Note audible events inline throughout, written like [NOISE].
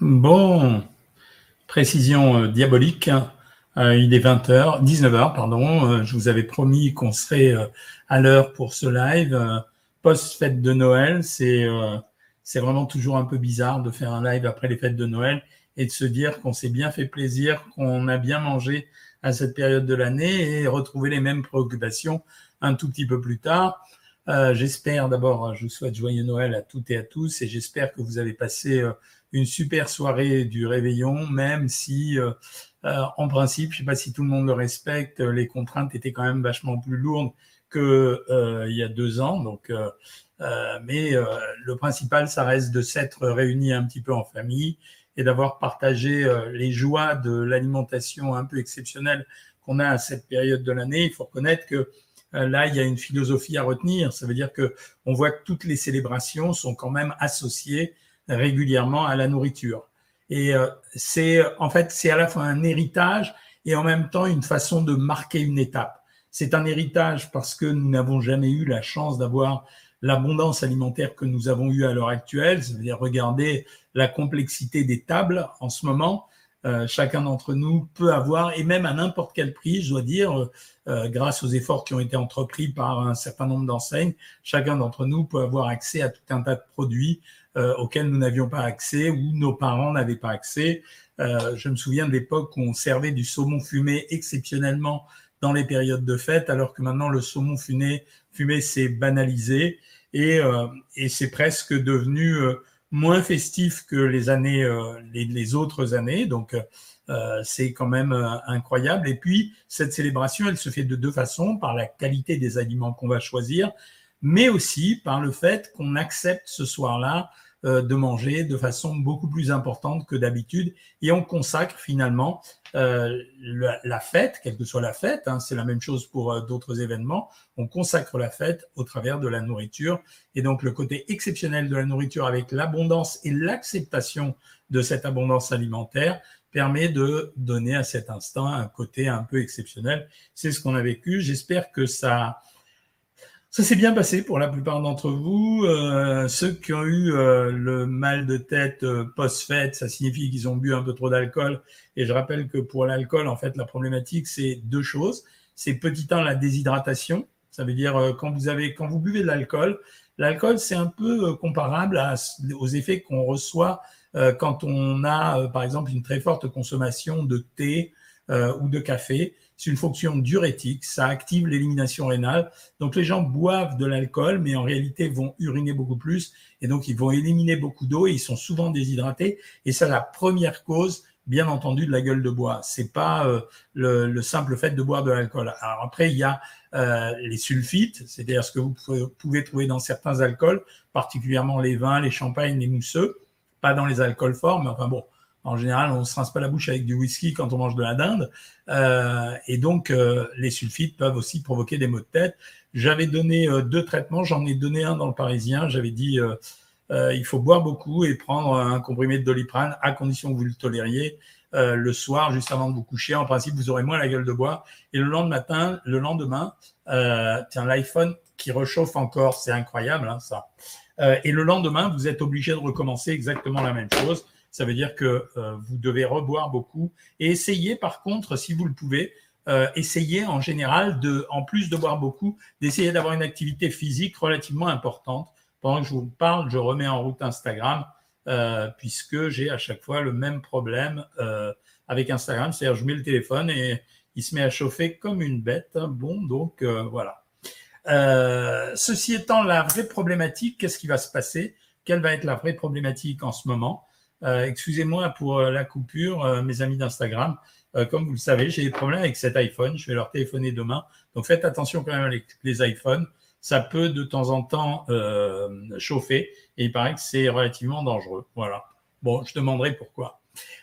Bon, précision euh, diabolique. Euh, il est 20h, 19h, pardon. Euh, je vous avais promis qu'on serait à l'heure pour ce live. Post-fête de Noël, c'est c'est vraiment toujours un peu bizarre de faire un live après les fêtes de Noël et de se dire qu'on s'est bien fait plaisir, qu'on a bien mangé à cette période de l'année et retrouver les mêmes préoccupations un tout petit peu plus tard. j'espère d'abord, je vous souhaite joyeux Noël à toutes et à tous et j'espère que vous avez passé une super soirée du réveillon, même si, euh, euh, en principe, je ne sais pas si tout le monde le respecte, les contraintes étaient quand même vachement plus lourdes qu'il euh, y a deux ans. Donc, mais le principal, ça reste de s'être réunis un petit peu en famille et d'avoir partagé les joies de l'alimentation un peu exceptionnelle qu'on a à cette période de l'année. Il faut reconnaître que là, il y a une philosophie à retenir. Ça veut dire que on voit que toutes les célébrations sont quand même associées régulièrement à la nourriture. Et euh, c'est en fait c'est à la fois un héritage et en même temps une façon de marquer une étape. C'est un héritage parce que nous n'avons jamais eu la chance d'avoir l'abondance alimentaire que nous avons eue à l'heure actuelle. C'est-à-dire regarder la complexité des tables en ce moment. Euh, chacun d'entre nous peut avoir, et même à n'importe quel prix, je dois dire, euh, grâce aux efforts qui ont été entrepris par un certain nombre d'enseignes, chacun d'entre nous peut avoir accès à tout un tas de produits euh, auxquels nous n'avions pas accès ou nos parents n'avaient pas accès. Euh, je me souviens de l'époque où on servait du saumon fumé exceptionnellement dans les périodes de fête, alors que maintenant le saumon fumé, fumé s'est banalisé et, euh, et c'est presque devenu moins festif que les années, les, les, autres années. Donc c'est quand même incroyable. Et puis cette célébration, elle se fait de deux façons par la qualité des aliments qu'on va choisir, mais aussi par le fait qu'on accepte ce soir-là euh, de manger de façon beaucoup plus importante que d'habitude et on consacre finalement euh, la, fête, quelle que soit la fête, hein, c'est la même chose pour euh, d'autres événements, on consacre la fête au travers de la nourriture et donc le côté exceptionnel de la nourriture avec l'abondance et l'acceptation de cette abondance alimentaire permet de donner à cet instant un côté un peu exceptionnel. C'est ce qu'on a vécu. J'espère que ça ça s'est bien passé pour la plupart d'entre vous. Euh, ceux qui ont eu euh, le mal de tête euh, post-fête, ça signifie qu'ils ont bu un peu trop d'alcool. Et je rappelle que pour l'alcool, en fait, la problématique, c'est deux choses. C'est petit un, la déshydratation. Ça veut dire quand vous avez, quand vous buvez de l'alcool, l'alcool, c'est un peu comparable aux effets qu'on reçoit quand on a, par exemple, une très forte consommation de thé ou de café c'est une fonction diurétique, ça active l'élimination rénale. Donc les gens boivent de l'alcool, mais en réalité vont uriner beaucoup plus, et donc ils vont éliminer beaucoup d'eau, et ils sont souvent déshydratés, et c'est la première cause bien entendu de la gueule de bois. C'est pas euh, le, simple fait de boire de l'alcool. Alors après, il y a euh, les sulfites, c'est-à-dire ce que vous pouvez trouver dans certains alcools, particulièrement les vins, les champagnes, les mousseux, pas dans les alcools forts, mais enfin bon, en général, on ne se rince pas la bouche avec du whisky quand on mange de la dinde. Euh, et donc, euh, les sulfites peuvent aussi provoquer des maux de tête. J'avais donné euh, deux traitements. J'en ai donné un dans le Parisien. J'avais dit, il faut boire beaucoup et prendre un comprimé de doliprane à condition que vous le tolériez. le soir, juste avant de vous coucher, en principe, vous aurez moins la gueule de bois. Et le lendemain le lendemain, tiens, l'iPhone qui réchauffe encore, c'est incroyable, hein, ça. et le lendemain, vous êtes obligé de recommencer exactement la même chose ça veut dire que euh, vous devez reboire beaucoup et essayez par contre, si vous le pouvez, euh, essayez en général de, en plus de boire beaucoup, d'essayer d'avoir une activité physique relativement importante. Pendant que je vous parle, je remets en route Instagram euh, puisque j'ai à chaque fois le même problème avec Instagram, c'est-à-dire je mets le téléphone et il se met à chauffer comme une bête. Bon, donc voilà. ceci étant la vraie problématique, qu'est-ce qui va se passer? Quelle va être la vraie problématique en ce moment? Excusez-moi pour euh, la coupure, euh, mes amis d'Instagram. comme vous le savez, j'ai des problèmes avec cet iPhone. Je vais leur téléphoner demain. Donc faites attention quand même avec les iPhones. Ça peut de temps en temps chauffer et il paraît que c'est relativement dangereux. Voilà. Bon, je demanderai pourquoi.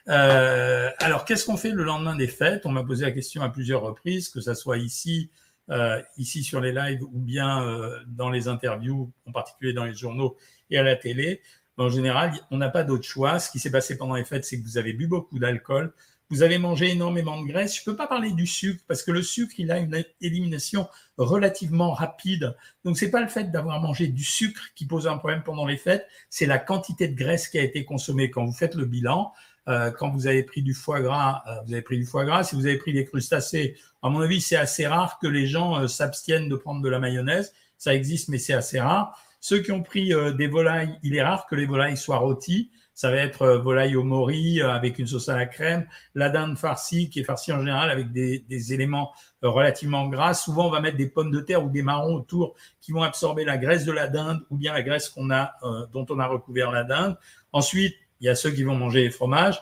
Euh, alors, qu'est-ce qu'on fait le lendemain des fêtes? On m'a posé la question à plusieurs reprises, que ça soit ici, euh, ici sur les lives ou bien euh, dans les interviews, en particulier dans les journaux et à la télé en général, on n'a pas d'autre choix. Ce qui s'est passé pendant les fêtes, c'est que vous avez bu beaucoup d'alcool, vous avez mangé énormément de graisse. Je ne peux pas parler du sucre parce que le sucre, il a une élimination relativement rapide. Donc, ce n'est pas le fait d'avoir mangé du sucre qui pose un problème pendant les fêtes, c'est la quantité de graisse qui a été consommée. Quand vous faites le bilan, euh, quand vous avez pris du foie gras, euh, vous avez pris du foie gras. Si vous avez pris des crustacés, à mon avis, c'est assez rare que les gens euh, s'abstiennent de prendre de la mayonnaise. Ça existe, mais c'est assez rare. Ceux qui ont pris des volailles, il est rare que les volailles soient rôties. Ça va être volaille au mori avec une sauce à la crème, la dinde farcie qui est farcie en général avec des, des, éléments relativement gras. Souvent, on va mettre des pommes de terre ou des marrons autour qui vont absorber la graisse de la dinde ou bien la graisse qu'on a, dont on a recouvert la dinde. Ensuite, il y a ceux qui vont manger les fromages.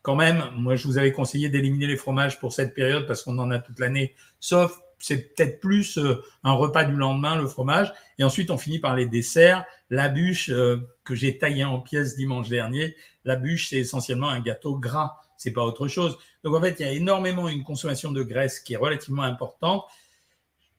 Quand même, moi, je vous avais conseillé d'éliminer les fromages pour cette période parce qu'on en a toute l'année, sauf c'est peut-être plus euh, un repas du lendemain, le fromage. Et ensuite, on finit par les desserts. La bûche euh, que j'ai taillée en pièces dimanche dernier, la bûche, c'est essentiellement un gâteau gras. C'est pas autre chose. Donc, en fait, il y a énormément une consommation de graisse qui est relativement importante.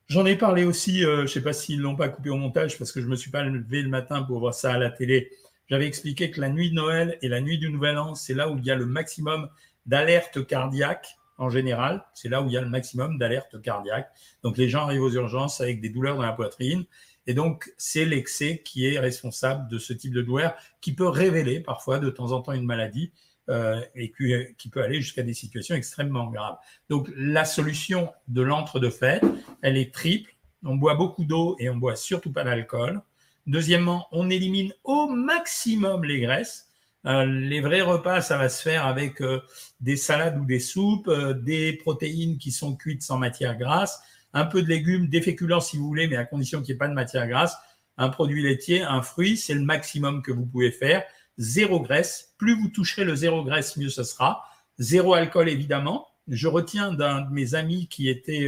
J'en ai parlé aussi, euh, je ne sais pas s'ils l'ont pas coupé au montage parce que je me suis pas levé le matin pour voir ça à la télé j'avais expliqué que la nuit de Noël et la nuit du Nouvel An, c'est là où il y a le maximum d'alerte cardiaque en général. C'est là où il y a le maximum d'alerte cardiaque. Donc les gens arrivent aux urgences avec des douleurs dans la poitrine. Et donc, c'est l'excès qui est responsable de ce type de douleur qui peut révéler parfois de temps en temps une maladie euh, et qui, peut aller jusqu'à des situations extrêmement graves. Donc, la solution de l'entre deux fêtes, elle est triple. On boit beaucoup d'eau et on boit surtout pas d'alcool. Deuxièmement, on élimine au maximum les graisses. Euh, les vrais repas, ça va se faire avec euh, des salades ou des soupes, euh, des protéines qui sont cuites sans matière grasse, un peu de légumes, des féculents si vous voulez, mais à condition qu'il n'y ait pas de matière grasse, un produit laitier, un fruit, c'est le maximum que vous pouvez faire. Zéro graisse. Plus vous toucherez le zéro graisse, mieux ce sera. Zéro alcool, évidemment. Je retiens d'un de mes amis qui était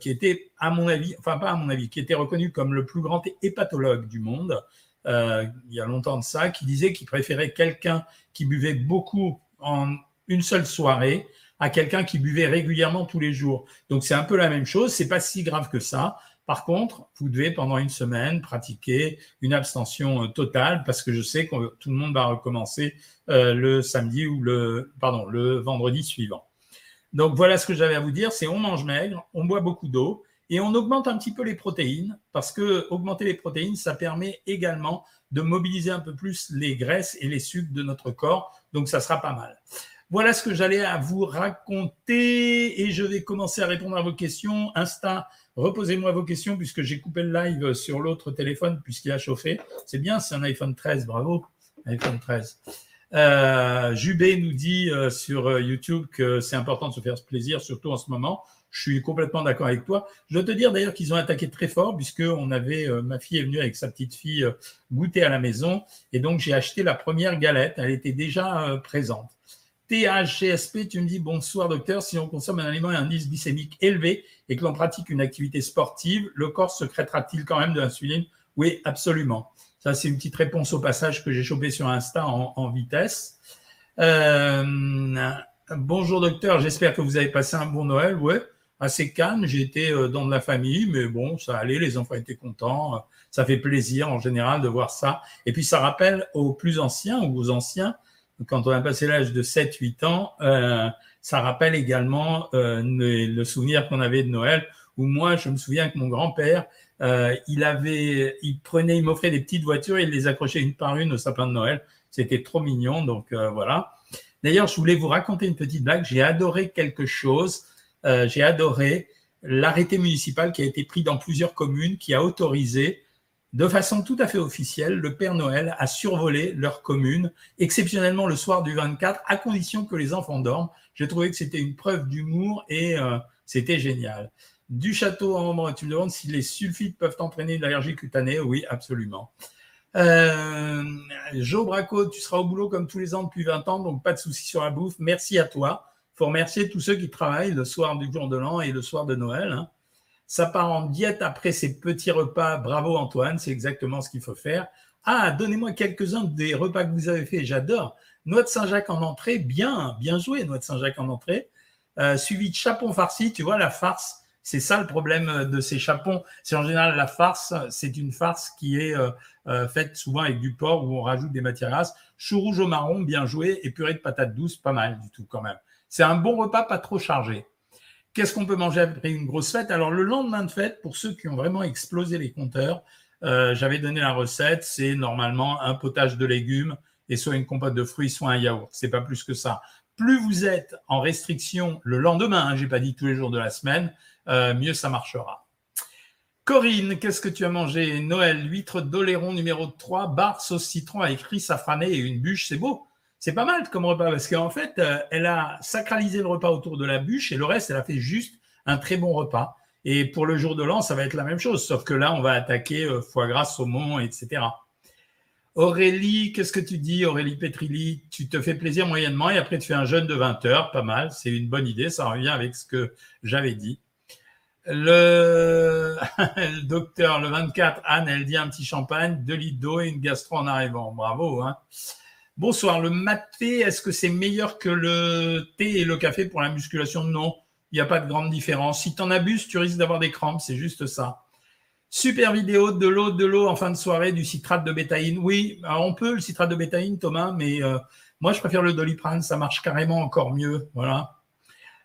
qui était, à mon avis, enfin pas à mon avis, qui était reconnu comme le plus grand hépatologue du monde, euh, il y a longtemps de ça, qui disait qu'il préférait quelqu'un qui buvait beaucoup en une seule soirée à quelqu'un qui buvait régulièrement tous les jours. Donc c'est un peu la même chose, c'est pas si grave que ça. Par contre, vous devez pendant une semaine pratiquer une abstention euh, totale parce que je sais que tout le monde va recommencer le samedi ou le pardon le vendredi suivant. Donc voilà ce que j'avais à vous dire, c'est on mange maigre, on boit beaucoup d'eau et on augmente un petit peu les protéines parce que augmenter les protéines, ça permet également de mobiliser un peu plus les graisses et les sucres de notre corps. Donc ça sera pas mal. Voilà ce que j'allais à vous raconter et je vais commencer à répondre à vos questions. Insta, reposez-moi vos questions puisque j'ai coupé le live sur l'autre téléphone puisqu'il a chauffé. C'est bien, c'est un iPhone 13, bravo. iPhone 13. Euh, Jubé nous dit euh, sur euh, YouTube que c'est important de se faire plaisir, surtout en ce moment. Je suis complètement d'accord avec toi. Je dois te dire d'ailleurs qu'ils ont attaqué très fort puisque avait ma fille est venue avec sa petite fille goûter à la maison et donc j'ai acheté la première galette. Elle était déjà présente. THGSP, tu me dis bonsoir docteur. Si on consomme un aliment et un indice glycémique élevé et que l'on pratique une activité sportive, le corps secrétera-t-il quand même de l'insuline? Oui, absolument. Ça, c'est une petite réponse au passage que j'ai chopé sur Insta en, vitesse. Euh, bonjour docteur, j'espère que vous avez passé un bon Noël. Ouais, assez calme. J'ai été euh, dans de la famille, mais bon, ça allait. Les enfants étaient contents. Ça fait plaisir en général de voir ça. Et puis ça rappelle aux plus anciens ou aux anciens, quand on a passé l'âge de 7-8 ans, euh, ça rappelle également euh, le souvenir qu'on avait de Noël. Où moi, je me souviens que mon grand-père euh, il prenait, il m'offrait des petites voitures et il les accrochait une par une au sapin de Noël. C'était trop mignon, donc euh, voilà. D'ailleurs, je voulais vous raconter une petite blague. J'ai adoré quelque chose. Euh, j'ai adoré l'arrêté municipal qui a été pris dans plusieurs communes, qui a autorisé de façon tout à fait officielle le Père Noël à survoler leur commune, exceptionnellement le soir du 24, à condition que les enfants dorment. J'ai trouvé que c'était une preuve d'humour et c'était génial du château en moment. Tu me demandes si les sulfites peuvent entraîner une allergie cutanée. Oui, absolument. Euh, Joe tu seras au boulot comme tous les ans depuis 20 ans, donc pas de souci sur la bouffe. Merci à toi. Il faut remercier tous ceux qui travaillent le soir du jour de l'an et le soir de Noël. Hein. Ça part en diète après ces petits repas. Bravo Antoine, c'est exactement ce qu'il faut faire. Ah, donnez-moi quelques-uns des repas que vous avez fait. J'adore. Noix de Saint-Jacques en entrée, bien, bien joué, noix de Saint-Jacques en entrée. Euh, suivi de chapon farci, tu vois, la farce c'est ça le problème de ces chapons. C'est en général la farce, c'est une farce qui est euh, euh, faite souvent avec du porc où on rajoute des matières grasses. Chou rouge au marron, bien joué, et purée de patates douces, pas mal du tout quand même. C'est un bon repas, pas trop chargé. Qu'est-ce qu'on peut manger après une grosse fête? Alors, le lendemain de fête, pour ceux qui ont vraiment explosé les compteurs, euh, j'avais donné la recette, c'est normalement un potage de légumes et soit une compote de fruits, soit un yaourt. C'est pas plus que ça. Plus vous êtes en restriction le lendemain, hein, j'ai pas dit tous les jours de la semaine, euh, mieux ça marchera. Corinne, qu'est-ce que tu as mangé? Noël, huître d'Oléron numéro 3, bar sauce citron avec riz safrané et une bûche, c'est beau. C'est pas mal comme repas parce qu'en fait, euh, elle a sacralisé le repas autour de la bûche et le reste, elle a fait juste un très bon repas. Et pour le jour de l'an, ça va être la même chose, sauf que là, on va attaquer euh, foie gras, saumon, etc. Aurélie, qu'est-ce que tu dis, Aurélie Petrilli? Tu te fais plaisir moyennement et après tu fais un jeûne de 20 heures, pas mal, c'est une bonne idée, ça revient avec ce que j'avais dit. Le... [LAUGHS] docteur, le 24, Anne, elle dit un petit champagne, deux litres d'eau et une gastro en arrivant. Bravo. Hein. Bonsoir. Le maté, est-ce que c'est meilleur que le thé et le café pour la musculation? Non. Il n'y a pas de grande différence. Si tu en abuses, tu risques d'avoir des crampes. C'est juste ça. Super vidéo de l'eau, de l'eau en fin de soirée, du citrate de bétaïne. Oui, on peut le citrate de bétaïne, Thomas, mais euh, moi, je préfère le doliprane. Ça marche carrément encore mieux. Voilà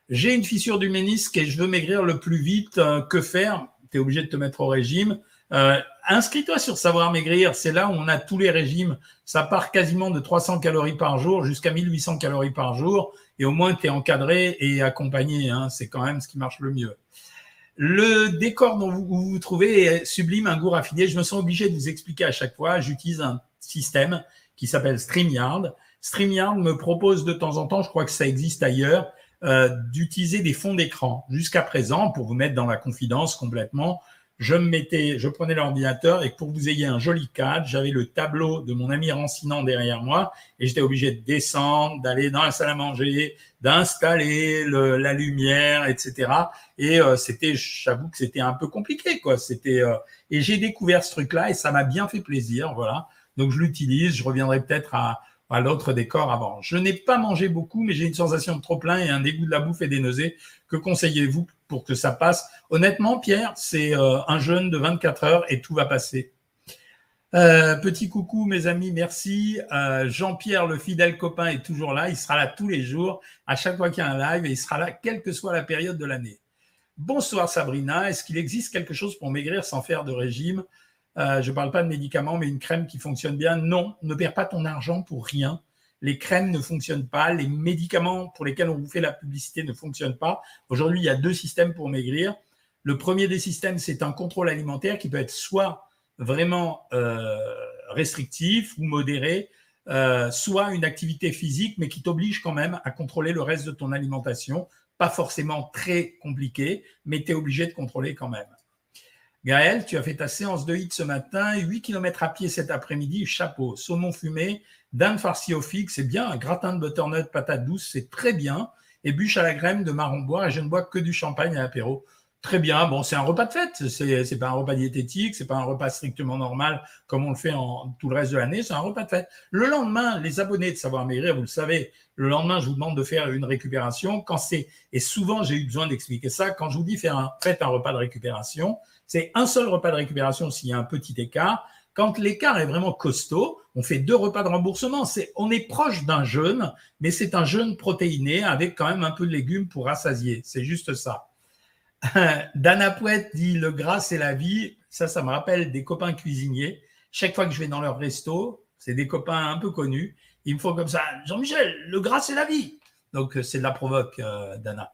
j'ai une fissure du ménisque et je veux maigrir le plus vite, euh, que faire? Tu es obligé de te mettre au régime. Euh, inscris-toi sur Savoir Maigrir, c'est là où on a tous les régimes. Ça part quasiment de 300 calories par jour jusqu'à 1800 calories par jour. Et au moins, tu es encadré et accompagné. Hein. C'est quand même ce qui marche le mieux. Le décor dont vous vous, trouvez est sublime, un goût raffiné. Je me sens obligé de vous expliquer à chaque fois. J'utilise un système qui s'appelle StreamYard. StreamYard me propose de temps en temps, je crois que ça existe ailleurs, euh, d'utiliser des fonds d'écran. Jusqu'à présent, pour vous mettre dans la confidence complètement, je me mettais, je prenais l'ordinateur et pour que vous ayez un joli cadre, j'avais le tableau de mon ami Rancinant derrière moi et j'étais obligé de descendre, d'aller dans la salle à manger, d'installer la lumière, etc. Et euh, c'était, j'avoue que c'était un peu compliqué, quoi. C'était euh, et j'ai découvert ce truc-là et ça m'a bien fait plaisir, voilà. Donc je l'utilise. Je reviendrai peut-être à à l'autre décor avant. Je n'ai pas mangé beaucoup, mais j'ai une sensation de trop plein et un dégoût de la bouffe et des nausées. Que conseillez-vous pour que ça passe? Honnêtement, Pierre, c'est euh, un jeûne de 24 heures et tout va passer. Euh, petit coucou, mes amis, merci. Euh, Jean-Pierre, le fidèle copain, est toujours là. Il sera là tous les jours, à chaque fois qu'il y a un live, et il sera là quelle que soit la période de l'année. Bonsoir Sabrina. Est-ce qu'il existe quelque chose pour maigrir sans faire de régime? Euh, je ne parle pas de médicaments, mais une crème qui fonctionne bien. Non, ne perds pas ton argent pour rien. Les crèmes ne fonctionnent pas. Les médicaments pour lesquels on vous fait la publicité ne fonctionnent pas. Aujourd'hui, il y a deux systèmes pour maigrir. Le premier des systèmes, c'est un contrôle alimentaire qui peut être soit vraiment euh, restrictif ou modéré, euh, soit une activité physique, mais qui t'oblige quand même à contrôler le reste de ton alimentation. Pas forcément très compliqué, mais tu es obligé de contrôler quand même. Gaël, tu as fait ta séance de hit ce matin, 8 km à pied cet après-midi, chapeau, saumon fumé, dinde farci au figue, c'est bien, un gratin de butternut, patate douce, c'est très bien, et bûche à la crème de marron bois, et je ne bois que du champagne à l'apéro. Très bien, bon, c'est un repas de fête, c'est, c'est pas un repas diététique, c'est pas un repas strictement normal comme on le fait en tout le reste de l'année, c'est un repas de fête. Le lendemain, les abonnés de Savoir Maigrir, vous le savez, le lendemain, je vous demande de faire une récupération. Quand c'est, et souvent j'ai eu besoin d'expliquer ça, quand je vous dis faire un, faites un repas de récupération, c'est un seul repas de récupération s'il y a un petit écart. Quand l'écart est vraiment costaud, on fait deux repas de remboursement. C'est, on est proche d'un jeûne, mais c'est un jeûne protéiné avec quand même un peu de légumes pour rassasier. C'est juste ça. [LAUGHS] Dana Pouette dit le gras c'est la vie. Ça, ça me rappelle des copains cuisiniers. Chaque fois que je vais dans leur resto, c'est des copains un peu connus. Ils me font comme ça. Jean-Michel, le gras c'est la vie. Donc c'est de la provoque, euh, Dana.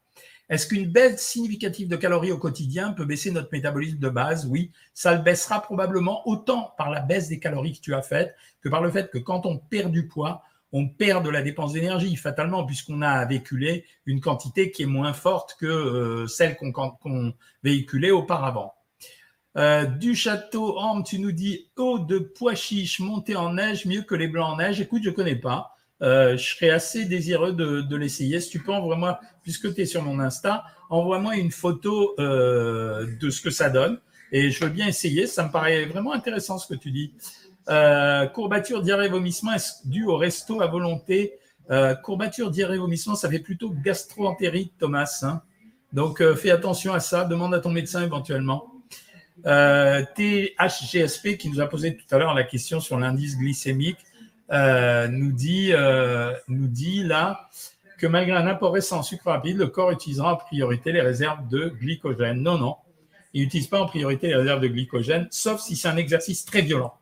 Est-ce qu'une baisse significative de calories au quotidien peut baisser notre métabolisme de base? Oui, ça le baissera probablement autant par la baisse des calories que tu as faites que par le fait que quand on perd du poids, on perd de la dépense d'énergie fatalement puisqu'on a véhiculé une quantité qui est moins forte que euh, celle qu'on véhiculait auparavant. Euh, du château Orme, tu nous dis eau de pois chiche montée en neige mieux que les blancs en neige. Écoute, je connais pas. Euh, je serais assez désireux de, l'essayer. Si tu peux, envoie-moi, puisque tu es sur mon Insta, envoie-moi une photo de ce que ça donne. Et je veux bien essayer. Ça me paraît vraiment intéressant ce que tu dis. Euh, courbature, diarrhée, vomissement, est-ce dû au resto à volonté? Courbature, diarrhée, vomissement, ça fait plutôt gastro-entérite, Thomas. Hein. Donc, fais attention à ça. Demande à ton médecin éventuellement. THGSP qui nous a posé tout à l'heure la question sur l'indice glycémique. Euh, nous, dit, euh, nous dit là que malgré un apport récent en sucre rapide, le corps utilisera en priorité les réserves de glycogène. Non, non, il n'utilise pas en priorité les réserves de glycogène, sauf si c'est un exercice très violent.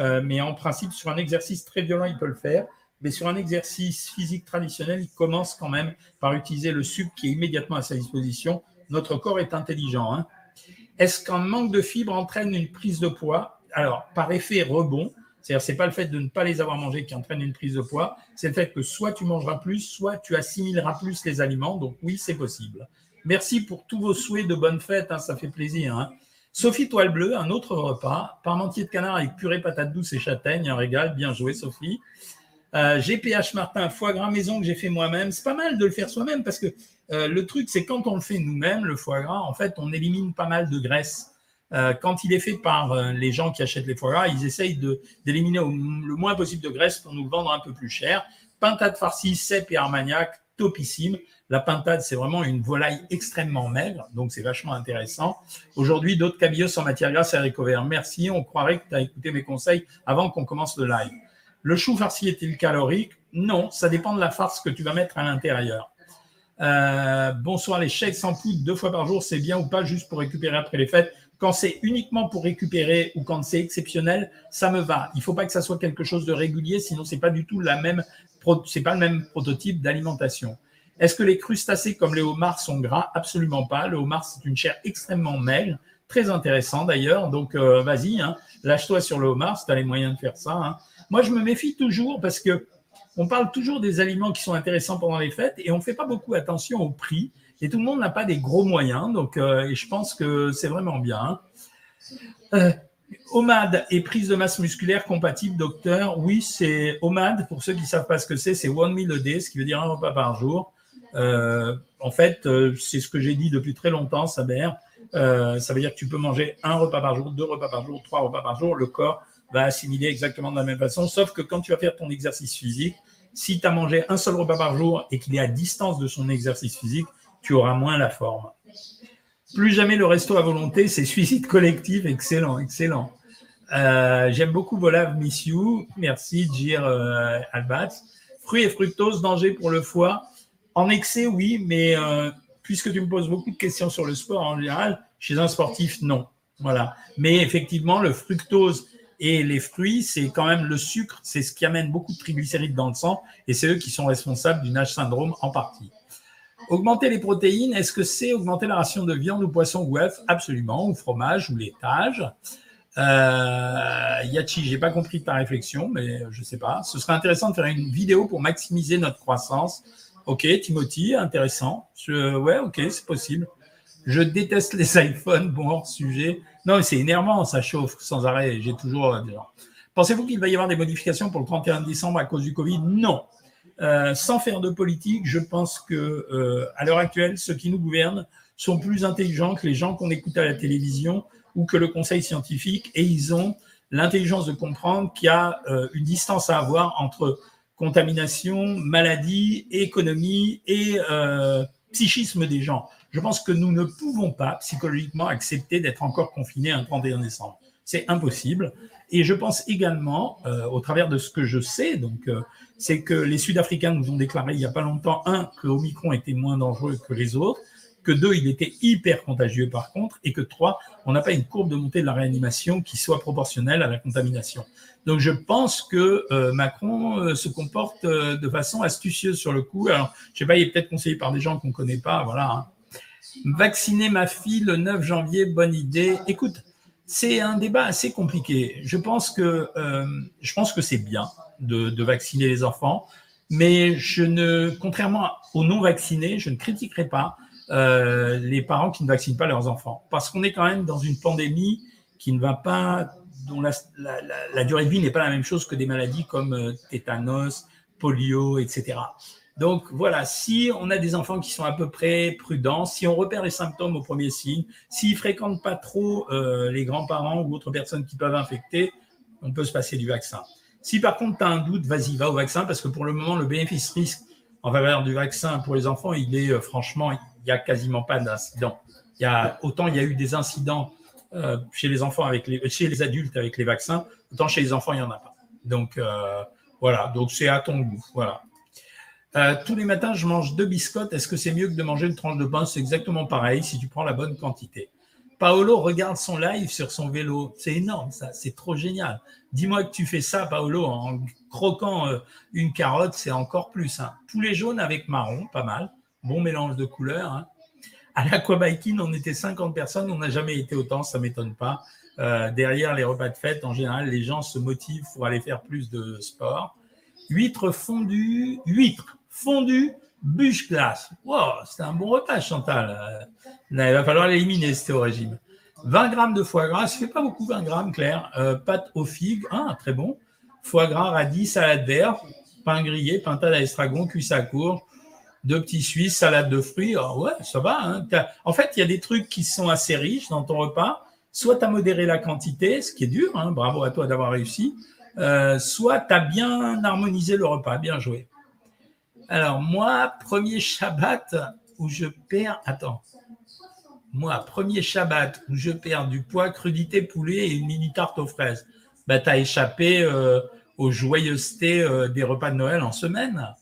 Euh, mais en principe, sur un exercice très violent, il peut le faire. Mais sur un exercice physique traditionnel, il commence quand même par utiliser le sucre qui est immédiatement à sa disposition. Notre corps est intelligent. Hein. Est-ce qu'un manque de fibres entraîne une prise de poids? Alors, par effet rebond, c'est-à-dire c'est pas le fait de ne pas les avoir mangés qui entraîne une prise de poids, c'est le fait que soit tu mangeras plus, soit tu assimileras plus les aliments. Donc oui, c'est possible. Merci pour tous vos souhaits de bonne fête, hein, ça fait plaisir. Hein. Sophie Toile Bleue, un autre repas, parmentier de canard avec purée patate douce et châtaigne, un régal, bien joué Sophie. Euh, GPH Martin, foie gras maison que j'ai fait moi-même. C'est pas mal de le faire soi-même parce que euh, le truc, c'est quand on le fait nous-mêmes, le foie gras, en fait, on élimine pas mal de graisse. Euh, quand il est fait par les gens qui achètent les foie gras, ils essayent d'éliminer le moins possible de graisse pour nous le vendre un peu plus cher. Pintade farcie, cèpe et armagnac, topissime. La pintade, c'est vraiment une volaille extrêmement maigre, donc c'est vachement intéressant. Aujourd'hui, d'autres cabillos en matière grasse et haricots verts. Merci, on croirait que tu as écouté mes conseils avant qu'on commence le live. Le chou farci est-il calorique? Non, ça dépend de la farce que tu vas mettre à l'intérieur. Euh, bonsoir, les chèques sans poudre deux fois par jour, c'est bien ou pas juste pour récupérer après les fêtes? Quand c'est uniquement pour récupérer ou quand c'est exceptionnel, ça me va. Il ne faut pas que ça soit quelque chose de régulier, sinon c'est pas du tout la même, pas le même prototype d'alimentation. Est-ce que les crustacés comme les homards sont gras? Absolument pas. Le homard, c'est une chair extrêmement maigre, très intéressant d'ailleurs. Donc, euh, vas-y, hein, lâche-toi sur le homard si tu as les moyens de faire ça. Hein. Moi, je me méfie toujours parce que on parle toujours des aliments qui sont intéressants pendant les fêtes et on ne fait pas beaucoup attention au prix. Et tout le monde n'a pas des gros moyens. Donc, euh, et je pense que c'est vraiment bien. Hein. Euh, et prise de masse musculaire compatible, docteur. Oui, c'est OMAD. Pour ceux qui ne savent pas ce que c'est, c'est one meal a day, ce qui veut dire un repas par jour. Euh, en fait, euh, c'est ce que j'ai dit depuis très longtemps, Saber. Euh, ça veut dire que tu peux manger un repas par jour, deux repas par jour, trois repas par jour. Le corps va assimiler exactement de la même façon, sauf que quand tu vas faire ton exercice physique, si tu as mangé un seul repas par jour et qu'il est à distance de son exercice physique, tu auras moins la forme. Plus jamais le resto à volonté, c'est suicide collectif. Excellent, excellent. J'aime beaucoup Volav Miss You. Merci, Jir euh, Albat. Fruits et fructose, danger pour le foie. En excès, oui, mais euh, puisque tu me poses beaucoup de questions sur le sport en général, chez un sportif, non. Voilà. Mais effectivement, le fructose et les fruits, c'est quand même le sucre, c'est ce qui amène beaucoup de triglycérides dans le sang et c'est eux qui sont responsables du NASH syndrome en partie. Augmenter les protéines, est-ce que c'est augmenter la ration de viande ou poisson ou œuf Absolument, ou fromage ou laitage. Euh, Yachi, j'ai pas compris ta réflexion, mais je sais pas. Ce serait intéressant de faire une vidéo pour maximiser notre croissance Ok, Timothy, intéressant. Je, ouais, ok, c'est possible. Je déteste les iPhones, bon hors sujet. Non, c'est énervant, ça chauffe sans arrêt. J'ai toujours. Euh, Pensez-vous qu'il va y avoir des modifications pour le 31 décembre à cause du Covid? Non. Euh, sans faire de politique, je pense que euh, à l'heure actuelle, ceux qui nous gouvernent sont plus intelligents que les gens qu'on écoute à la télévision ou que le conseil scientifique, et ils ont l'intelligence de comprendre qu'il y a une distance à avoir entre contamination, maladie, économie et euh, psychisme des gens. Je pense que nous ne pouvons pas psychologiquement accepter d'être encore confinés un 31 décembre. C'est impossible. Et je pense également, euh, au travers de ce que je sais, donc, euh, c'est que les Sud-Africains nous ont déclaré il n'y a pas longtemps, un, que Omicron était moins dangereux que les autres, que deux, il était hyper contagieux par contre, et que trois, on n'a pas une courbe de montée de la réanimation qui soit proportionnelle à la contamination. Donc je pense que euh, Macron euh, se comporte euh, de façon astucieuse sur le coup. Alors, je sais pas, il est peut-être conseillé par des gens qu'on ne connaît pas, voilà. Hein. Vacciner ma fille le 9 janvier, bonne idée. Écoute, c'est un débat assez compliqué. Je pense que je pense que c'est bien de, de, vacciner les enfants, mais je ne, contrairement aux non vaccinés, je ne critiquerai pas euh, les parents qui ne vaccinent pas leurs enfants. Parce qu'on est quand même dans une pandémie qui ne va pas, dont la, durée de vie n'est pas la même chose que des maladies comme euh, tétanos, polio, etc. Donc voilà, si on a des enfants qui sont à peu près prudents, si on repère les symptômes au premier signe, s'ils fréquentent pas trop euh, les grands-parents ou autres personnes qui peuvent infecter, on peut se passer du vaccin. Si par contre tu as un doute, vas-y, va au vaccin parce que pour le moment, le bénéfice-risque en faveur du vaccin pour les enfants, il est franchement il n'y a quasiment pas d'incidents. Autant il y a eu des incidents euh, chez les enfants avec les, chez les adultes avec les vaccins, autant chez les enfants il n'y en a pas. Donc euh, voilà, donc c'est à ton goût. Voilà. Euh, tous les matins, je mange deux biscottes. Est-ce que c'est mieux que de manger une tranche de pain? C'est exactement pareil si tu prends la bonne quantité. Paolo regarde son live sur son vélo. C'est énorme, ça. C'est trop génial. Dis-moi que tu fais ça, Paolo, en croquant une carotte, c'est encore plus. Hein. Poulet jaune avec marron, pas mal. Bon mélange de couleurs. Hein. À l'aquabiking, on était 50 personnes. On n'a jamais été autant, ça m'étonne pas. Euh, derrière les repas de fête, en général, les gens se motivent pour aller faire plus de sport. Huîtres fondues, huîtres fondues, bûche glace. Wow, c'est un bon repas, Chantal. Euh, il va falloir l'éliminer, c'était au régime. 20 grammes de foie gras, ça fait pas beaucoup, 20 grammes, Claire. Euh, pâte aux figues, ah, très bon. Foie gras, radis, salade verte, pain grillé, pintade à estragon, cuisse à courge, deux petits suisses, salade de fruits. Ah ouais, ça va. Hein. En fait, il y a des trucs qui sont assez riches dans ton repas. Soit tu as modéré la quantité, ce qui est dur, hein, bravo à toi d'avoir réussi. Euh, soit tu as bien harmonisé le repas, bien joué. Alors, moi, premier Shabbat où je perds. Attends. Moi, premier Shabbat où je perds du poids, crudité poulet et une mini tarte aux fraises. Bah, tu as échappé euh, aux joyeusetés euh, des repas de Noël en semaine.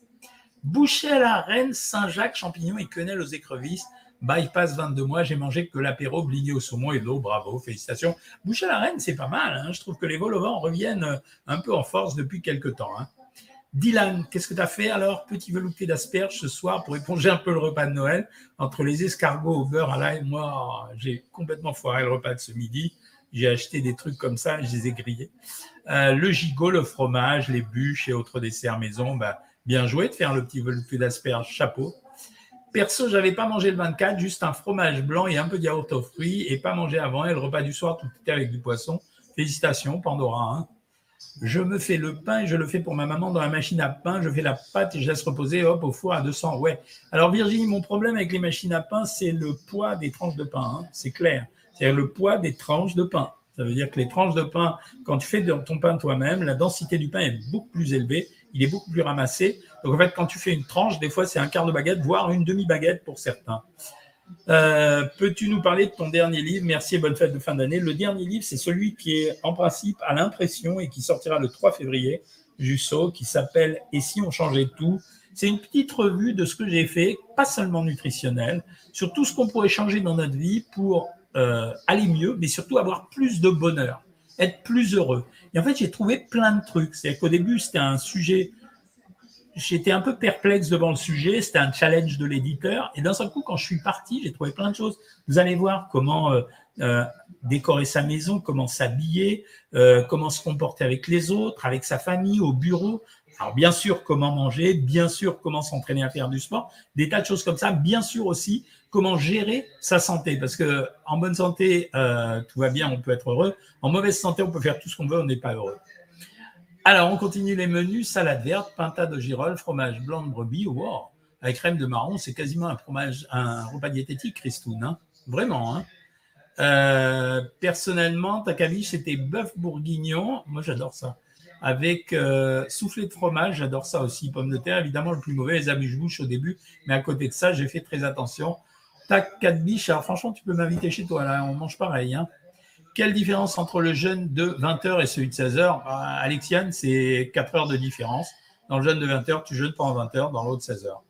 Boucher à la reine, Saint-Jacques, champignons et quenelles aux écrevisses. Bypass 22 mois, j'ai mangé que l'apéro, bligné au saumon et de l'eau. Bravo, félicitations. Boucher à la reine, c'est pas mal. Hein. Je trouve que les vent reviennent euh, un peu en force depuis quelques temps. Hein. Dylan, qu'est-ce que tu as fait alors Petit velouté d'asperges ce soir pour éponger un peu le repas de Noël? Entre les escargots au beurre à l'ail, moi, j'ai complètement foiré le repas de ce midi. J'ai acheté des trucs comme ça, je les ai grillés. Euh, le gigot, le fromage, les bûches et autres desserts maison, bah, bien joué de faire le petit velouté d'asperges, chapeau. Perso, j'avais pas mangé le 24, juste un fromage blanc et un peu de yaourt aux fruits et pas mangé avant. Et le repas du soir, tout était avec du poisson. Félicitations, Pandora. Hein. Je me fais le pain et je le fais pour ma maman dans la machine à pain. Je fais la pâte et je laisse reposer au four à 200. Ouais. Alors Virginie, mon problème avec les machines à pain, c'est le poids des tranches de pain. Hein. C'est clair. C'est-à-dire le poids des tranches de pain. Ça veut dire que les tranches de pain, quand tu fais ton pain toi-même, la densité du pain est beaucoup plus élevée. Il est beaucoup plus ramassé. Donc en fait, quand tu fais une tranche, des fois c'est un quart de baguette, voire une demi-baguette pour certains. Euh, peux-tu nous parler de ton dernier livre? Merci et bonne fête de fin d'année. Le dernier livre, c'est celui qui est en principe à l'impression et qui sortira le 3 février, Jusso, qui s'appelle Et si on changeait tout? C'est une petite revue de ce que j'ai fait, pas seulement nutritionnel, sur tout ce qu'on pourrait changer dans notre vie pour euh, aller mieux, mais surtout avoir plus de bonheur, être plus heureux. Et en fait, j'ai trouvé plein de trucs. C'est-à-dire qu'au début, c'était un sujet j'étais un peu perplexe devant le sujet. C'était un challenge de l'éditeur. Et d'un seul coup, quand je suis parti, j'ai trouvé plein de choses. Vous allez voir comment euh, euh, décorer sa maison, comment s'habiller, euh, comment se comporter avec les autres, avec sa famille, au bureau. Alors bien sûr, comment manger, bien sûr, comment s'entraîner à faire du sport, des tas de choses comme ça. Bien sûr aussi, comment gérer sa santé. Parce que en bonne santé, tout va bien, on peut être heureux. En mauvaise santé, on peut faire tout ce qu'on veut, on n'est pas heureux. Alors, on continue les menus salade verte, pintade de girolles, fromage blanc de brebis. Wow, avec crème de marron, c'est quasiment un fromage, un repas diététique, Christoun. Hein Vraiment. Hein euh, personnellement, ta c'était bœuf bourguignon. Moi, j'adore ça. Avec euh, soufflé de fromage, j'adore ça aussi. Pommes de terre, évidemment, le plus mauvais, les amuse-bouches au début. Mais à côté de ça, j'ai fait très attention. Tac, quatre biches. Alors, franchement, tu peux m'inviter chez toi. Là, on mange pareil. Hein quelle différence entre le jeûne de 20 heures et celui de 16 heures? Bah, Alexiane, c'est 4 heures de différence. Dans le jeûne de 20 heures, tu jeûnes pendant 20 heures, dans l'autre 16 heures.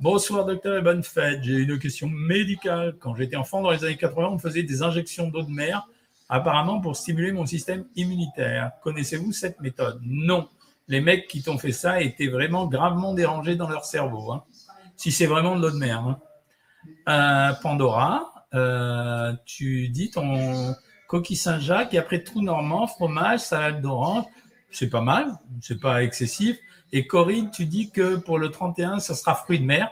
Bonsoir docteur et bonne fête. J'ai une question médicale. Quand j'étais enfant dans les années 80, on me faisait des injections d'eau de mer, apparemment pour stimuler mon système immunitaire. Connaissez-vous cette méthode? Non. Les mecs qui t'ont fait ça étaient vraiment gravement dérangés dans leur cerveau. Hein. Si c'est vraiment de l'eau de mer. Hein. Euh, Pandora, euh, tu dis ton coquille Saint-Jacques, et après tout normand, fromage, salade d'orange. C'est pas mal, c'est pas excessif. Et Corinne, tu dis que pour le 31, ça sera fruit de mer.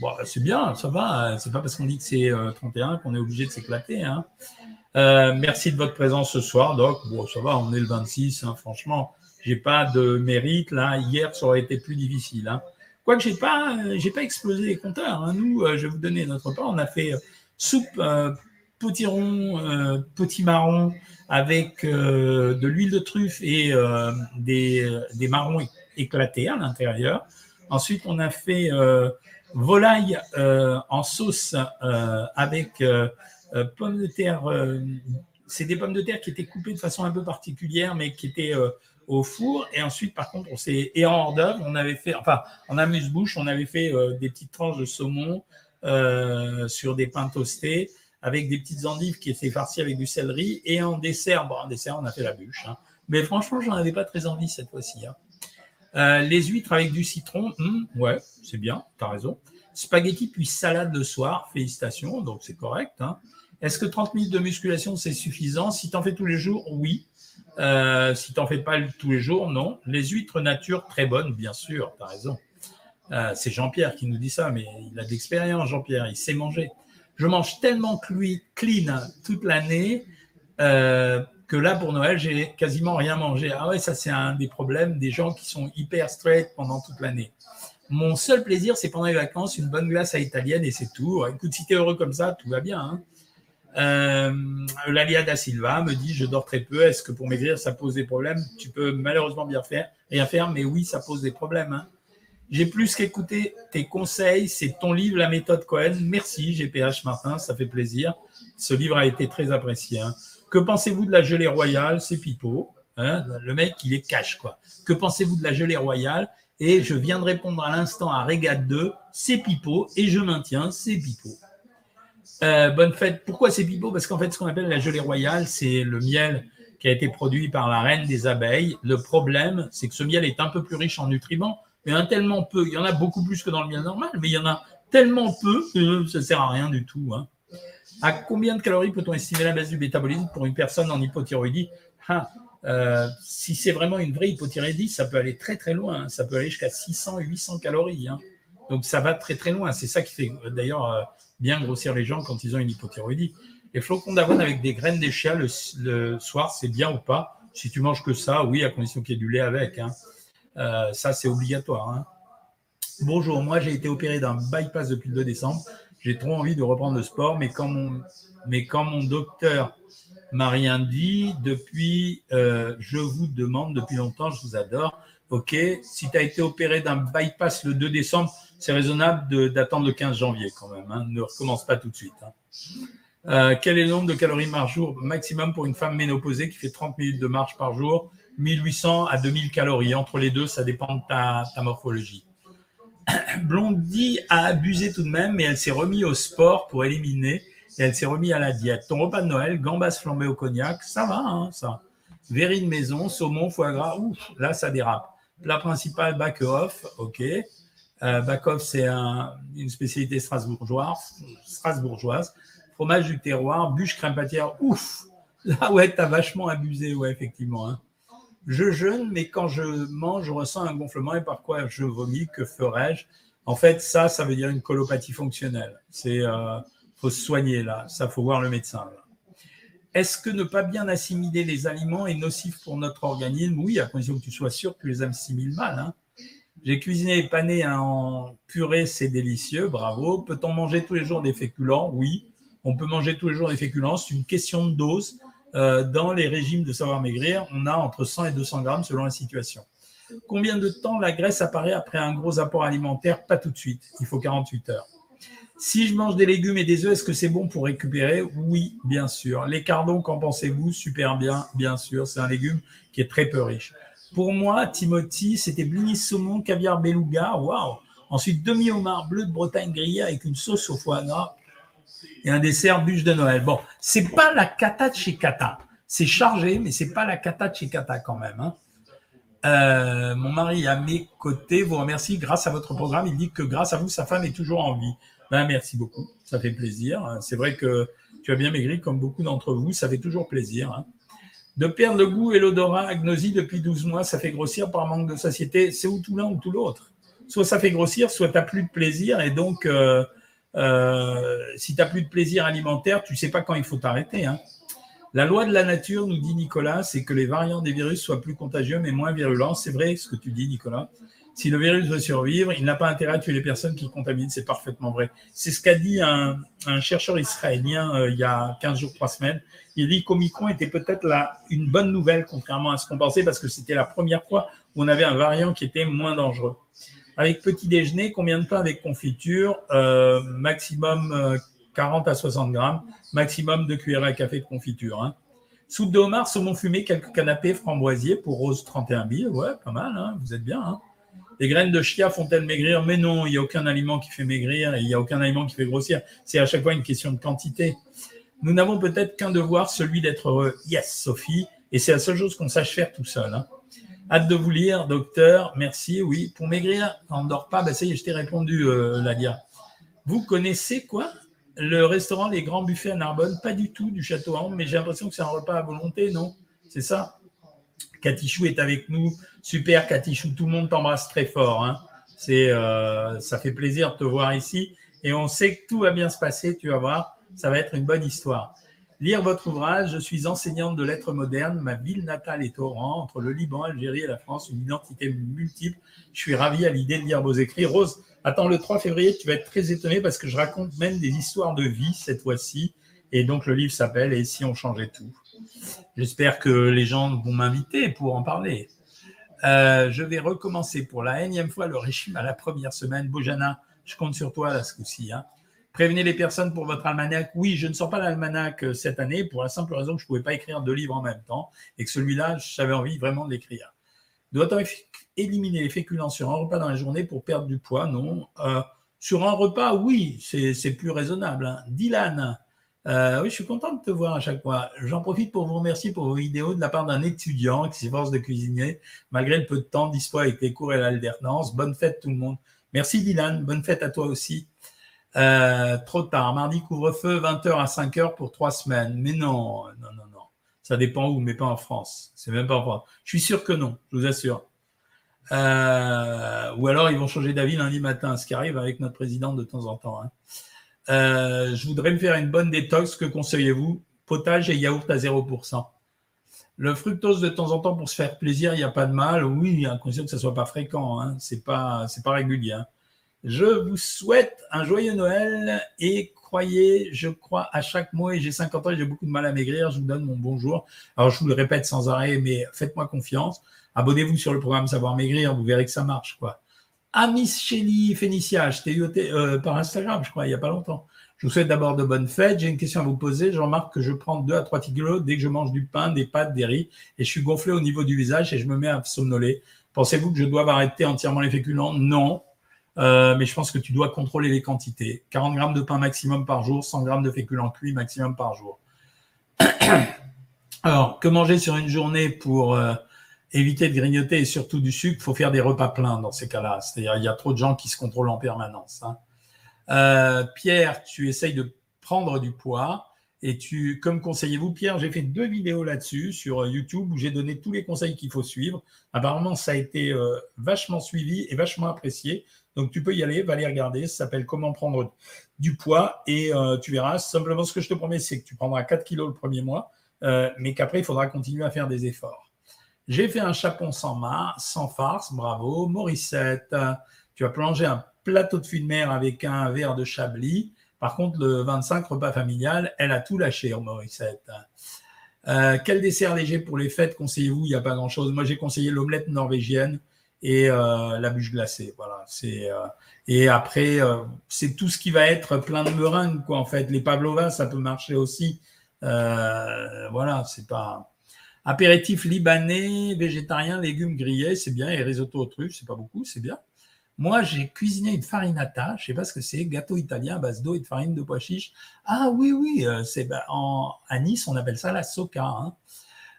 Bon, bah, c'est bien, ça va. C'est pas parce qu'on dit que c'est 31 euh, qu'on est obligé de s'éclater. Hein. Merci de votre présence ce soir, Doc. Bon, ça va, on est le 26, hein, franchement. J'ai pas de mérite là. Hier, ça aurait été plus difficile. Hein. Quoique j'ai pas, euh, j'ai pas explosé les compteurs. Hein. Nous, je vais vous donner notre part. On a fait soupe potiron, euh, petit marron avec euh, de l'huile de truffe et euh, des, des, marrons éclatés à l'intérieur. Ensuite, on a fait volaille en sauce avec pommes de terre. c'est des pommes de terre qui étaient coupées de façon un peu particulière, mais qui étaient au four. Et ensuite, par contre, on s'est et en hors d'œuvre, on avait fait, enfin, en amuse-bouche, on avait fait euh, des petites tranches de saumon euh, sur des pains toastés avec des petites endives qui étaient farcies avec du céleri. Et en dessert, bon, en dessert, on a fait la bûche. Hein. Mais franchement, j'en avais pas très envie cette fois-ci. Hein. Euh, les huîtres avec du citron, hmm, ouais, c'est bien, tu as raison. Spaghetti puis salade le soir, félicitations, donc c'est correct. Hein. Est-ce que 30 minutes de musculation, c'est suffisant? Si tu en fais tous les jours, oui. Euh, si tu n'en fais pas tous les jours, non. Les huîtres nature, très bonnes, bien sûr, tu as raison. Euh, c'est Jean-Pierre qui nous dit ça, mais il a de l'expérience, Jean-Pierre, il sait manger. Je mange tellement clean toute l'année euh, que là, pour Noël, j'ai quasiment rien mangé. Ah ouais, ça, c'est un des problèmes des gens qui sont hyper straight pendant toute l'année. Mon seul plaisir, c'est pendant les vacances, une bonne glace à italienne et c'est tout. Écoute, si tu es heureux comme ça, tout va bien. Hein. Euh, Silva me dit Je dors très peu. Est-ce que pour maigrir, ça pose des problèmes? Tu peux malheureusement bien faire, rien faire, mais oui, ça pose des problèmes. Hein. J'ai plus qu'écouter tes conseils. C'est ton livre, La méthode Cohen. Merci, GPH Martin, ça fait plaisir. Ce livre a été très apprécié. Hein. Que pensez-vous de la gelée royale? C'est pipeau. Hein. Le mec, il est cash, quoi. Que pensez-vous de la gelée royale? Et je viens de répondre à l'instant à Régate 2, c'est pipeau. Et je maintiens, c'est pipeau. Euh, bonne fête. Pourquoi c'est pipeau Parce qu'en fait, ce qu'on appelle la gelée royale, c'est le miel qui a été produit par la reine des abeilles. Le problème, c'est que ce miel est un peu plus riche en nutriments, mais un tellement peu. Il y en a beaucoup plus que dans le miel normal, mais il y en a tellement peu que ça ne sert à rien du tout. Hein. À combien de calories peut-on estimer la baisse du métabolisme pour une personne en hypothyroïdie? Ah, euh, Si c'est vraiment une vraie hypothyroïdie, ça peut aller très très loin. Hein. Ça peut aller jusqu'à 600 800 calories. Hein. Donc ça va très très loin. C'est ça qui fait d'ailleurs euh, bien grossir les gens quand ils ont une hypothyroïdie. Les flocons d'avoine avec des graines d'échia le, le, soir, c'est bien ou pas? Si tu manges que ça, oui, à condition qu'il y ait du lait avec. Hein. Euh, ça, c'est obligatoire. Hein. Bonjour, moi j'ai été opéré d'un bypass depuis le 2 décembre. J'ai trop envie de reprendre le sport, mais quand mon, mais mon docteur m'a rien dit, depuis, euh, je vous demande depuis longtemps, je vous adore. Ok, si tu as été opéré d'un bypass le 2 décembre, c'est raisonnable d'attendre le 15 janvier quand même. Hein. Ne recommence pas tout de suite. Hein. Euh, quel est le nombre de calories par jour maximum pour une femme ménopausée qui fait 30 minutes de marche par jour? 1800 à 2000 calories. Entre les deux, ça dépend de ta, morphologie. [CLEARS THROAT] Blondie a abusé tout de même, mais elle s'est remise au sport pour éliminer et elle s'est remise à la diète. Ton repas de Noël, gambas flambées au cognac, ça va, hein, ça. Verrine maison, saumon, foie gras, ouf, là, ça dérape. Plat principal, back-off, ok. Euh, Back-off, c'est une spécialité strasbourgeoise. Fromage du terroir, bûche crème pâtière, ouf. Là, [LAUGHS] ouais, t'as vachement abusé, ouais, effectivement. Hein. Je jeûne, mais quand je mange, je ressens un gonflement et par quoi je vomis, que ferais-je? En fait, ça, ça veut dire une colopathie fonctionnelle. C'est euh, faut se soigner là, ça faut voir le médecin. Est-ce que ne pas bien assimiler les aliments est nocif pour notre organisme? Oui, à condition que tu sois sûr que tu les assimiles mal. Hein. J'ai cuisiné et pané en purée, c'est délicieux, bravo. Peut-on manger tous les jours des féculents? Oui, on peut manger tous les jours des féculents. C'est une question de dose. Euh, dans les régimes de savoir maigrir, on a entre 100 et 200 grammes selon la situation. Combien de temps la graisse apparaît après un gros apport alimentaire? Pas tout de suite. Il faut 48 heures. Si je mange des légumes et des œufs, est-ce que c'est bon pour récupérer? Oui, bien sûr. Les cardons, qu'en pensez-vous? Super bien, bien sûr. C'est un légume qui est très peu riche. Pour moi, Timothy, c'était blinis saumon, caviar beluga, waouh. Ensuite, demi-homard bleu de Bretagne grillé avec une sauce au foie gras et un dessert bûche de Noël. Bon, c'est pas la cata de chez Cata. C'est chargé, mais c'est pas la cata de chez Cata quand même. Hein. Euh, mon mari à mes côtés vous remercie grâce à votre programme. Il dit que grâce à vous, sa femme est toujours en vie. Ben, merci beaucoup. Ça fait plaisir. C'est vrai que tu as bien maigri comme beaucoup d'entre vous. Ça fait toujours plaisir. Hein. De perdre le goût et l'odorat, agnosie depuis 12 mois, ça fait grossir par manque de satiété. C'est ou tout l'un ou tout l'autre. Soit ça fait grossir, soit tu n'as plus de plaisir. Et donc, euh, euh, si tu n'as plus de plaisir alimentaire, tu ne sais pas quand il faut t'arrêter. Hein. La loi de la nature, nous dit Nicolas, c'est que les variants des virus soient plus contagieux mais moins virulents. C'est vrai ce que tu dis, Nicolas. Si le virus veut survivre, il n'a pas intérêt à tuer les personnes qui contaminent. C'est parfaitement vrai. C'est ce qu'a dit un, chercheur israélien euh, il y a 15 jours, 3 semaines. Il dit qu'Omicron était peut-être une bonne nouvelle, contrairement à ce qu'on pensait, parce que c'était la première fois où on avait un variant qui était moins dangereux. Avec petit déjeuner, combien de pain avec confiture? Euh, Maximum 40 euh, à 60 grammes, maximum de cuillères à café de confiture. Hein. Soupe de homard, saumon fumé, quelques canapés framboisiers pour Rose 31 billes. Ouais, pas mal, hein, vous êtes bien. Hein. Les graines de chia font-elles maigrir? Mais non, il n'y a aucun aliment qui fait maigrir il n'y a aucun aliment qui fait grossir. C'est à chaque fois une question de quantité. Nous n'avons peut-être qu'un devoir, celui d'être heureux. Yes, Sophie. Et c'est la seule chose qu'on sache faire tout seul. Hein. Hâte de vous lire, docteur. Merci. Oui, pour maigrir, on ne dort pas. Ben, ça y est, je t'ai répondu, euh, Ladia. Vous connaissez quoi? Le restaurant Les Grands Buffets à Narbonne, pas du tout du Château Ambre, mais j'ai l'impression que c'est un repas à volonté, non? C'est ça? Catichou est avec nous. Super, Catichou, tout le monde t'embrasse très fort. Hein. Euh, ça fait plaisir de te voir ici. Et on sait que tout va bien se passer, tu vas voir. Ça va être une bonne histoire. Lire votre ouvrage, je suis enseignante de lettres modernes, ma ville natale est Oran, entre le Liban, l'Algérie et la France, une identité multiple. Je suis ravie à l'idée de lire vos écrits. Rose, attends, le 3 février, tu vas être très étonnée parce que je raconte même des histoires de vie cette fois-ci. Et donc le livre s'appelle Et si on changeait tout? J'espère que les gens vont m'inviter pour en parler. Euh, je vais recommencer pour la énième fois le régime à la première semaine. Bojana, je compte sur toi là ce coup-ci. Hein. Prévenez les personnes pour votre almanach. Oui, je ne sors pas l'almanach euh, cette année pour la simple raison que je ne pouvais pas écrire deux livres en même temps et que celui-là, j'avais envie vraiment de l'écrire. Doit-on éliminer les féculents sur un repas dans la journée pour perdre du poids? Non. Euh, sur un repas, oui, c'est plus raisonnable. Hein. Dylan, euh, oui, je suis content de te voir à chaque fois. J'en profite pour vous remercier pour vos vidéos de la part d'un étudiant qui s'efforce de cuisiner malgré le peu de temps dispo avec les cours et l'alternance. Bonne fête tout le monde. Merci Dylan, bonne fête à toi aussi. Euh, trop tard. Mardi, couvre-feu, 20h à 5h pour trois semaines. Mais non, non, non, non. Ça dépend où, mais pas en France. C'est même pas en France. Je suis sûr que non, je vous assure. Euh, ou alors ils vont changer d'avis lundi matin, ce qui arrive avec notre président de temps en temps. Hein. Euh, je voudrais me faire une bonne détox. Que conseillez-vous? Potage et yaourt à 0%. Le fructose de temps en temps pour se faire plaisir, il n'y a pas de mal. Oui, à condition que ce soit pas fréquent. Hein. C'est pas, c'est pas régulier. Hein. Je vous souhaite un joyeux Noël et croyez, je crois à chaque mot et j'ai 50 ans j'ai beaucoup de mal à maigrir. Je vous donne mon bonjour. Alors, je vous le répète sans arrêt, mais faites-moi confiance. Abonnez-vous sur le programme Savoir Maigrir, vous verrez que ça marche. quoi. Amis Shelly Fénicia, je t'ai eu euh, par Instagram, je crois, il n'y a pas longtemps. Je vous souhaite d'abord de bonnes fêtes. J'ai une question à vous poser. Je remarque que je prends 2 à 3 kilos dès que je mange du pain, des pâtes, des riz et je suis gonflé au niveau du visage et je me mets à somnoler. Pensez-vous que je dois arrêter entièrement les féculents? Non. Euh, mais je pense que tu dois contrôler les quantités. 40 grammes de pain maximum par jour, 100 grammes de féculents cuits maximum par jour. [COUGHS] Alors, que manger sur une journée pour euh, éviter de grignoter et surtout du sucre Il faut faire des repas pleins dans ces cas-là. C'est-à-dire, il y a trop de gens qui se contrôlent en permanence. Hein. Euh, Pierre, tu essayes de prendre du poids. Et tu, comme conseillez-vous, Pierre, j'ai fait deux vidéos là-dessus sur YouTube où j'ai donné tous les conseils qu'il faut suivre. Apparemment, ça a été vachement suivi et vachement apprécié. Donc tu peux y aller, va les regarder. Ça s'appelle Comment prendre du poids et euh, tu verras. Simplement, ce que je te promets, c'est que tu prendras 4 kilos le premier mois, euh, mais qu'après, il faudra continuer à faire des efforts. J'ai fait un chapon sans mât, sans farce, bravo. Morissette, tu as plongé un plateau de fruits de mer avec un verre de chablis. Par contre, le 25 repas familial, elle a tout lâché, Morissette. Euh, quel dessert léger pour les fêtes conseillez-vous? Il n'y a pas grand-chose. Moi, j'ai conseillé l'omelette norvégienne et euh, la bûche glacée. Voilà. C'est euh, et après c'est tout ce qui va être plein de meringues quoi. En fait, les pavlovas ça peut marcher aussi. voilà, c'est pas apéritif libanais, végétarien, légumes grillés, c'est bien. Et risotto aux truffes, c'est pas beaucoup, c'est bien. Moi, j'ai cuisiné une farinata, je sais pas ce que c'est, gâteau italien à base d'eau et de farine de pois chiches. Ah oui, oui, c'est bah, en, à Nice, on appelle ça la soca.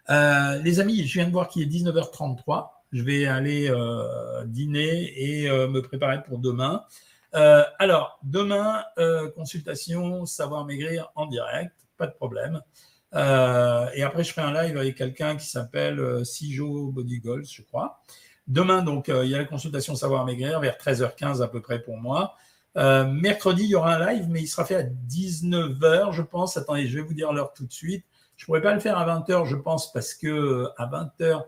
Hein. les amis, je viens de voir qu'il est 19h33 je vais aller euh, dîner et euh, me préparer pour demain. Euh, alors, demain, consultation, savoir maigrir en direct, pas de problème. Et après, je ferai un live avec quelqu'un qui s'appelle Sijo Body je crois. Demain, donc, il y a la consultation savoir maigrir vers 13h15 à peu près pour moi. mercredi, il y aura un live, mais il sera fait à 19h, je pense. Attendez, je vais vous dire l'heure tout de suite. Je ne pourrais pas le faire à 20h, je pense, parce que à 20h,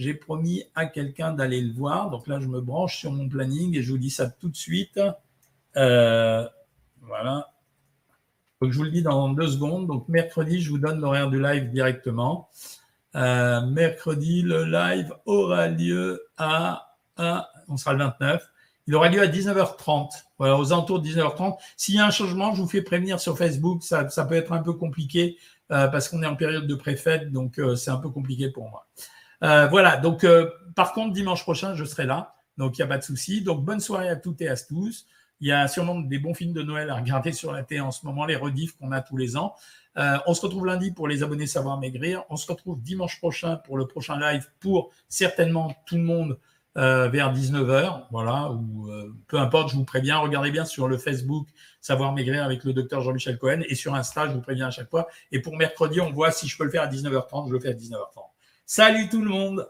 j'ai promis à quelqu'un d'aller le voir. Donc là, je me branche sur mon planning et je vous dis ça tout de suite. Euh, voilà. Donc je vous le dis dans deux secondes. Donc mercredi, je vous donne l'horaire du live directement. Euh, mercredi, le live aura lieu à, à, on sera le 29. Il aura lieu à 19h30, voilà, aux alentours de 19h30. S'il y a un changement, je vous fais prévenir sur Facebook. Ça, ça peut être un peu compliqué parce qu'on est en période de préfète, donc c'est un peu compliqué pour moi. voilà, donc par contre, dimanche prochain, je serai là, donc il n'y a pas de souci. Donc bonne soirée à toutes et à tous. Il y a sûrement des bons films de Noël à regarder sur la télé en ce moment, les rediffs qu'on a tous les ans. Euh, on se retrouve lundi pour les abonnés Savoir Maigrir. On se retrouve dimanche prochain pour le prochain live pour certainement tout le monde euh, vers 19h. Voilà, ou euh, peu importe, je vous préviens. Regardez bien sur le Facebook Savoir Maigrir avec le docteur Jean-Michel Cohen et sur Insta, je vous préviens à chaque fois. Et pour mercredi, on voit si je peux le faire à 19h30, je le fais à 19h30. Salut tout le monde!